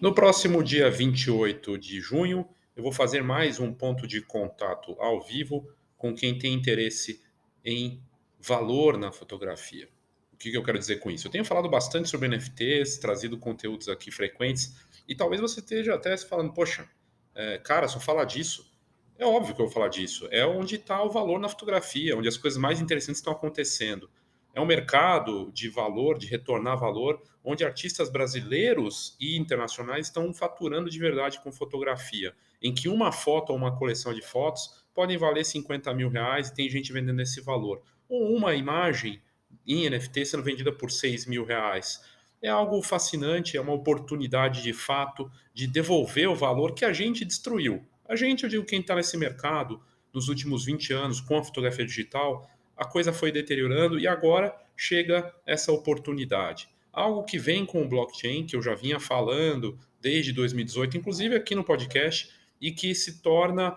No próximo dia 28 de junho, eu vou fazer mais um ponto de contato ao vivo com quem tem interesse em valor na fotografia. O que eu quero dizer com isso? Eu tenho falado bastante sobre NFTs, trazido conteúdos aqui frequentes, e talvez você esteja até falando, poxa, é, cara, só falar disso. É óbvio que eu vou falar disso. É onde está o valor na fotografia, onde as coisas mais interessantes estão acontecendo. É um mercado de valor, de retornar valor, onde artistas brasileiros e internacionais estão faturando de verdade com fotografia, em que uma foto ou uma coleção de fotos podem valer 50 mil reais e tem gente vendendo esse valor. Ou uma imagem em NFT sendo vendida por 6 mil reais. É algo fascinante, é uma oportunidade de fato de devolver o valor que a gente destruiu. A gente, eu digo, quem está nesse mercado nos últimos 20 anos com a fotografia digital, a coisa foi deteriorando e agora chega essa oportunidade. Algo que vem com o blockchain, que eu já vinha falando desde 2018, inclusive aqui no podcast, e que se torna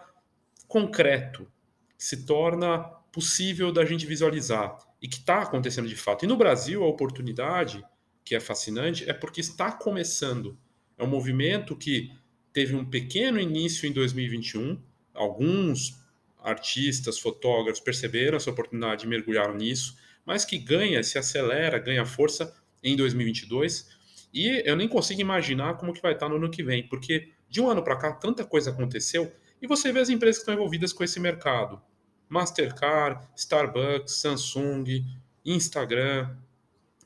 concreto, se torna possível da gente visualizar e que está acontecendo de fato. E no Brasil, a oportunidade, que é fascinante, é porque está começando. É um movimento que teve um pequeno início em 2021, alguns artistas, fotógrafos perceberam essa oportunidade e mergulharam nisso, mas que ganha, se acelera, ganha força em 2022. E eu nem consigo imaginar como que vai estar no ano que vem, porque de um ano para cá tanta coisa aconteceu e você vê as empresas que estão envolvidas com esse mercado. Mastercard, Starbucks, Samsung, Instagram,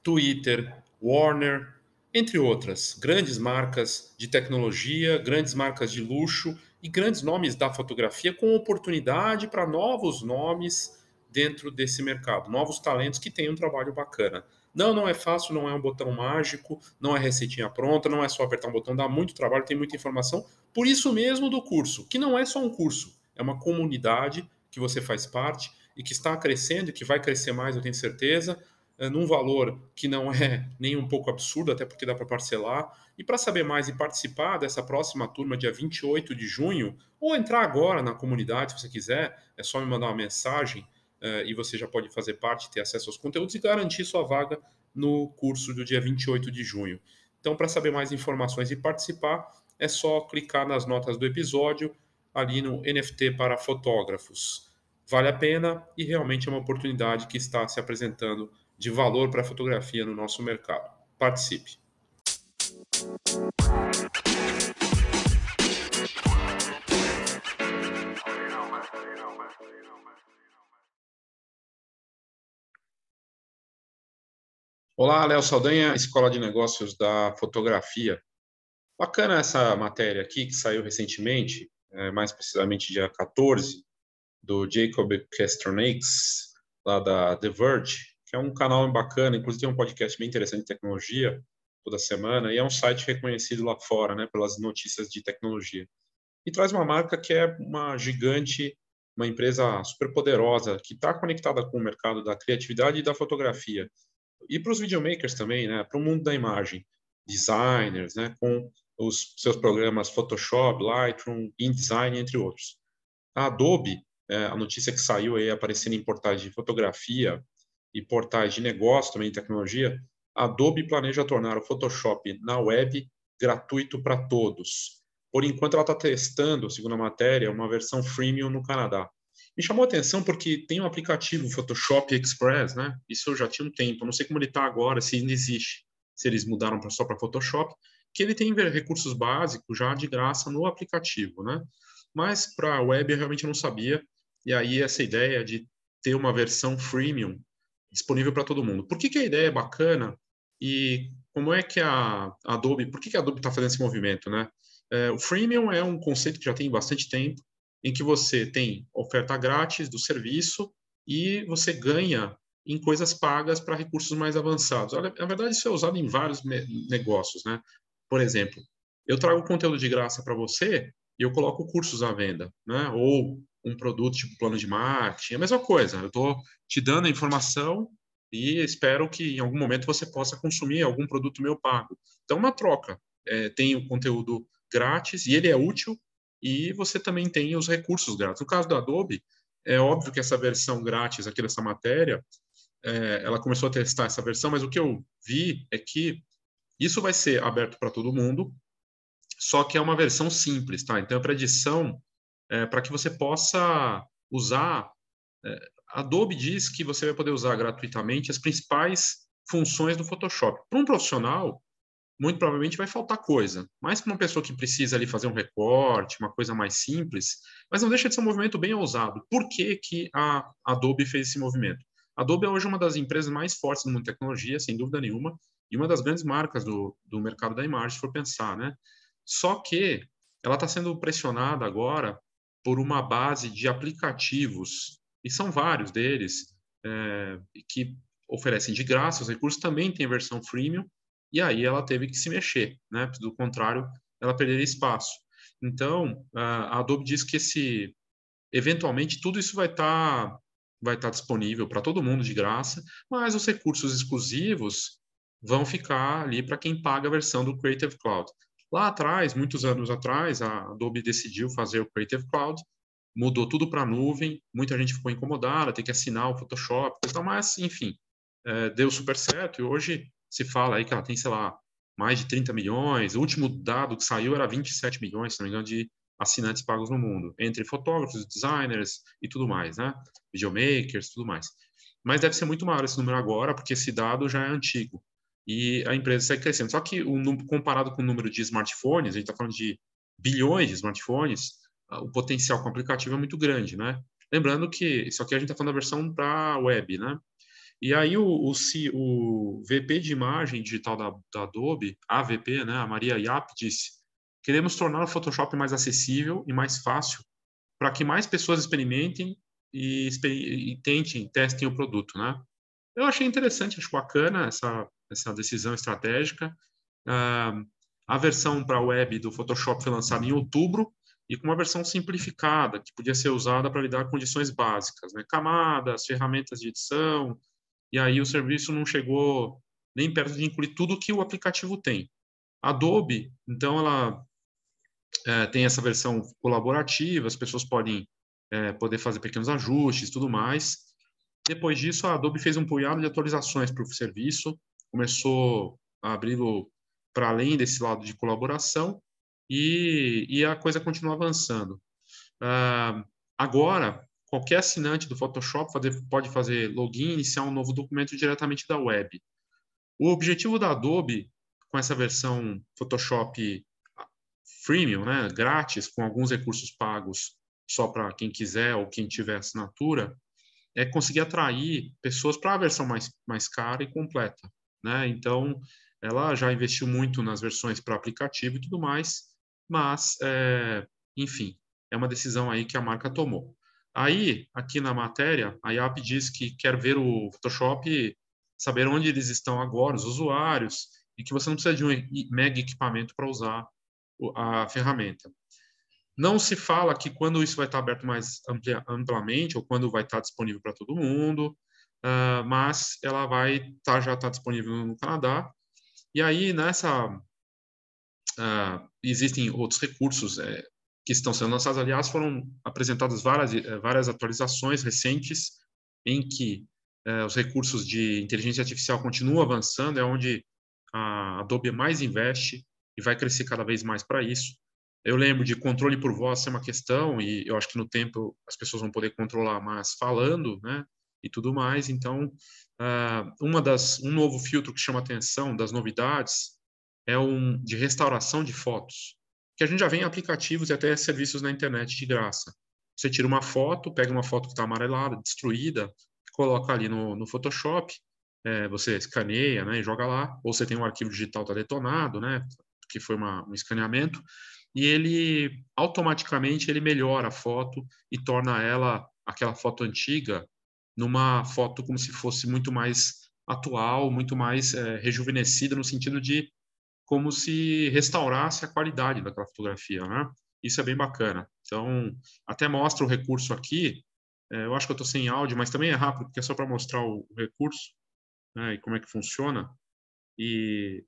Twitter, Warner, entre outras, grandes marcas de tecnologia, grandes marcas de luxo e grandes nomes da fotografia com oportunidade para novos nomes dentro desse mercado, novos talentos que têm um trabalho bacana. Não, não é fácil, não é um botão mágico, não é receitinha pronta, não é só apertar um botão, dá muito trabalho, tem muita informação. Por isso mesmo do curso, que não é só um curso, é uma comunidade que você faz parte e que está crescendo e que vai crescer mais, eu tenho certeza, num valor que não é nem um pouco absurdo, até porque dá para parcelar. E para saber mais e participar dessa próxima turma, dia 28 de junho, ou entrar agora na comunidade, se você quiser, é só me mandar uma mensagem uh, e você já pode fazer parte, ter acesso aos conteúdos e garantir sua vaga no curso do dia 28 de junho. Então, para saber mais informações e participar, é só clicar nas notas do episódio ali no NFT para fotógrafos. Vale a pena e realmente é uma oportunidade que está se apresentando de valor para a fotografia no nosso mercado. Participe! Olá, Léo Saldanha, Escola de Negócios da Fotografia. Bacana essa matéria aqui que saiu recentemente, é, mais precisamente dia 14, do Jacob Castronakes, lá da The Verge, que é um canal bacana, inclusive tem um podcast bem interessante de tecnologia toda semana, e é um site reconhecido lá fora, né, pelas notícias de tecnologia. E traz uma marca que é uma gigante, uma empresa super poderosa, que está conectada com o mercado da criatividade e da fotografia e para os videomakers também, né, para o mundo da imagem, designers, né, com os seus programas Photoshop, Lightroom, InDesign, entre outros. A Adobe, é, a notícia que saiu aí aparecendo em portais de fotografia e portais de negócio também tecnologia, a Adobe planeja tornar o Photoshop na web gratuito para todos. Por enquanto, ela está testando, segundo a matéria, uma versão freemium no Canadá. Me chamou a atenção porque tem um aplicativo Photoshop Express, né? Isso eu já tinha um tempo, não sei como ele está agora, se ainda existe, se eles mudaram só para Photoshop, que ele tem recursos básicos já de graça no aplicativo, né? Mas para a web eu realmente não sabia, e aí essa ideia de ter uma versão freemium disponível para todo mundo. Por que, que a ideia é bacana e como é que a Adobe, por que, que a Adobe está fazendo esse movimento, né? É, o freemium é um conceito que já tem bastante tempo, em que você tem oferta grátis do serviço e você ganha em coisas pagas para recursos mais avançados. Na verdade, isso é usado em vários negócios, né? Por exemplo, eu trago conteúdo de graça para você e eu coloco cursos à venda, né? Ou um produto tipo plano de marketing, a mesma coisa. Eu estou te dando a informação e espero que em algum momento você possa consumir algum produto meu pago. Então, uma troca. É, tem o conteúdo grátis e ele é útil e você também tem os recursos grátis. No caso do Adobe, é óbvio que essa versão grátis aqui dessa matéria, é, ela começou a testar essa versão, mas o que eu vi é que isso vai ser aberto para todo mundo só que é uma versão simples, tá? Então, é para edição, é, para que você possa usar. É, Adobe diz que você vai poder usar gratuitamente as principais funções do Photoshop. Para um profissional, muito provavelmente vai faltar coisa. Mas para uma pessoa que precisa ali fazer um recorte, uma coisa mais simples, mas não deixa de ser um movimento bem ousado. Por que, que a Adobe fez esse movimento? A Adobe é hoje uma das empresas mais fortes do mundo de tecnologia, sem dúvida nenhuma, e uma das grandes marcas do, do mercado da imagem, se for pensar, né? Só que ela está sendo pressionada agora por uma base de aplicativos, e são vários deles, é, que oferecem de graça os recursos, também tem a versão freemium, e aí ela teve que se mexer, né? Do contrário, ela perderia espaço. Então, a Adobe diz que esse, eventualmente, tudo isso vai estar tá, vai estar tá disponível para todo mundo de graça, mas os recursos exclusivos vão ficar ali para quem paga a versão do Creative Cloud. Lá atrás, muitos anos atrás, a Adobe decidiu fazer o Creative Cloud, mudou tudo para a nuvem, muita gente ficou incomodada, tem que assinar o Photoshop, mas, enfim, é, deu super certo e hoje se fala aí que ela tem, sei lá, mais de 30 milhões. O último dado que saiu era 27 milhões, se não me engano, de assinantes pagos no mundo, entre fotógrafos, designers e tudo mais, né? Videomakers, tudo mais. Mas deve ser muito maior esse número agora, porque esse dado já é antigo. E a empresa segue crescendo. Só que, o, comparado com o número de smartphones, a gente está falando de bilhões de smartphones, o potencial com o aplicativo é muito grande, né? Lembrando que isso aqui a gente está falando da versão para web, né? E aí o, o, o, VP de imagem digital da, da Adobe, a VP, né, a Maria Yap, disse: queremos tornar o Photoshop mais acessível e mais fácil para que mais pessoas experimentem e, e, tentem, testem o produto, né? Eu achei interessante, acho bacana essa, essa decisão estratégica. Uh, a versão para web do Photoshop foi lançada em outubro e com uma versão simplificada, que podia ser usada para lidar com condições básicas, né? camadas, ferramentas de edição, e aí o serviço não chegou nem perto de incluir tudo que o aplicativo tem. Adobe, então, ela é, tem essa versão colaborativa, as pessoas podem é, poder fazer pequenos ajustes, tudo mais. Depois disso, a Adobe fez um punhado de atualizações para o serviço, começou a abri-lo para além desse lado de colaboração e, e a coisa continua avançando. Uh, agora, qualquer assinante do Photoshop pode fazer login e iniciar um novo documento diretamente da web. O objetivo da Adobe, com essa versão Photoshop freemium, né, grátis, com alguns recursos pagos só para quem quiser ou quem tiver assinatura, é conseguir atrair pessoas para a versão mais, mais cara e completa. Né? Então, ela já investiu muito nas versões para aplicativo e tudo mais, mas, é, enfim, é uma decisão aí que a marca tomou. Aí, aqui na matéria, a IAP diz que quer ver o Photoshop, saber onde eles estão agora, os usuários, e que você não precisa de um mega equipamento para usar a ferramenta. Não se fala que quando isso vai estar aberto mais amplia, amplamente ou quando vai estar disponível para todo mundo, uh, mas ela vai estar já está disponível no Canadá. E aí nessa uh, existem outros recursos, é, que estão sendo lançadas. Aliás, foram apresentadas várias, eh, várias atualizações recentes em que os recursos de inteligência artificial continuam avançando, é onde a Adobe mais investe e vai crescer cada vez mais para isso. Eu lembro de controle por voz ser uma questão e eu acho que no tempo as pessoas vão poder controlar mais falando, né? E tudo mais. Então, uh, uma das um novo filtro que chama atenção das novidades é um de restauração de fotos que a gente já vê em aplicativos e até serviços na internet de graça. Você tira uma foto, pega uma foto que está amarelada, destruída, coloca ali no, no Photoshop, é, você escaneia né, e joga lá, ou você tem um arquivo digital tá detonado, né, que foi uma, um escaneamento, e ele automaticamente ele melhora a foto e torna ela aquela foto antiga numa foto como se fosse muito mais atual, muito mais é, rejuvenescida no sentido de como se restaurasse a qualidade daquela fotografia, né? Isso é bem bacana. Então, até mostra o recurso aqui. É, eu acho que eu estou sem áudio, mas também é rápido, porque é só para mostrar o, recurso né, e como é que funciona. E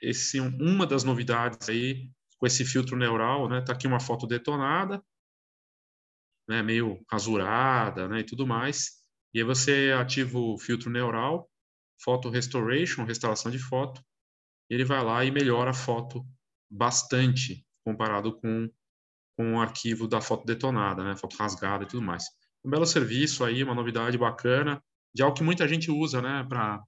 esse uma das novidades aí com esse filtro neural, né? Tá aqui uma foto detonada, né? Meio rasurada, né? E tudo mais. E aí você ativa o filtro neural, Photo Restoration, restauração de foto, ele vai lá e melhora a foto bastante. comparado com, com o arquivo da foto detonada, né, foto rasgada e tudo mais. Um belo serviço aí, uma novidade bacana, de algo que muita gente usa, né, para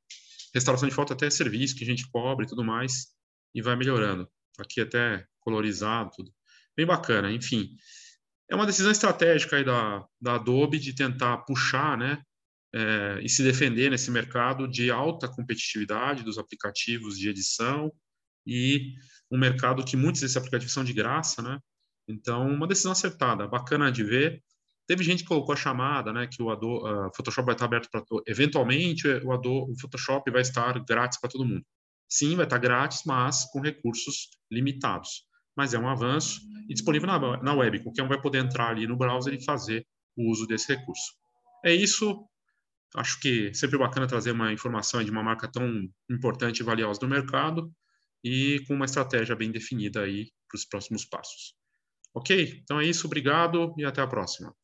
restauração de foto, até serviço que a gente cobre e tudo mais, e vai melhorando. Aqui até colorizado, tudo. Bem bacana, enfim. É uma decisão estratégica aí da, da Adobe de tentar puxar, né, é, e se defender nesse mercado de alta competitividade dos aplicativos de edição e um mercado que muitos desses aplicativos são de graça, né? Então, uma decisão acertada, bacana de ver. Teve gente que colocou a chamada, né, que o Adobe, uh, Photoshop vai estar aberto para eventualmente o Adobe, o Photoshop vai estar grátis para todo mundo. Sim, vai estar grátis, mas com recursos limitados. Mas é um avanço e disponível na, na web. Qualquer um vai poder entrar ali no browser e fazer o uso desse recurso. É isso. Acho que é sempre bacana trazer uma informação de uma marca tão importante e valiosa no mercado e com uma estratégia bem definida aí para os próximos passos. Ok? Então é isso, obrigado e até a próxima.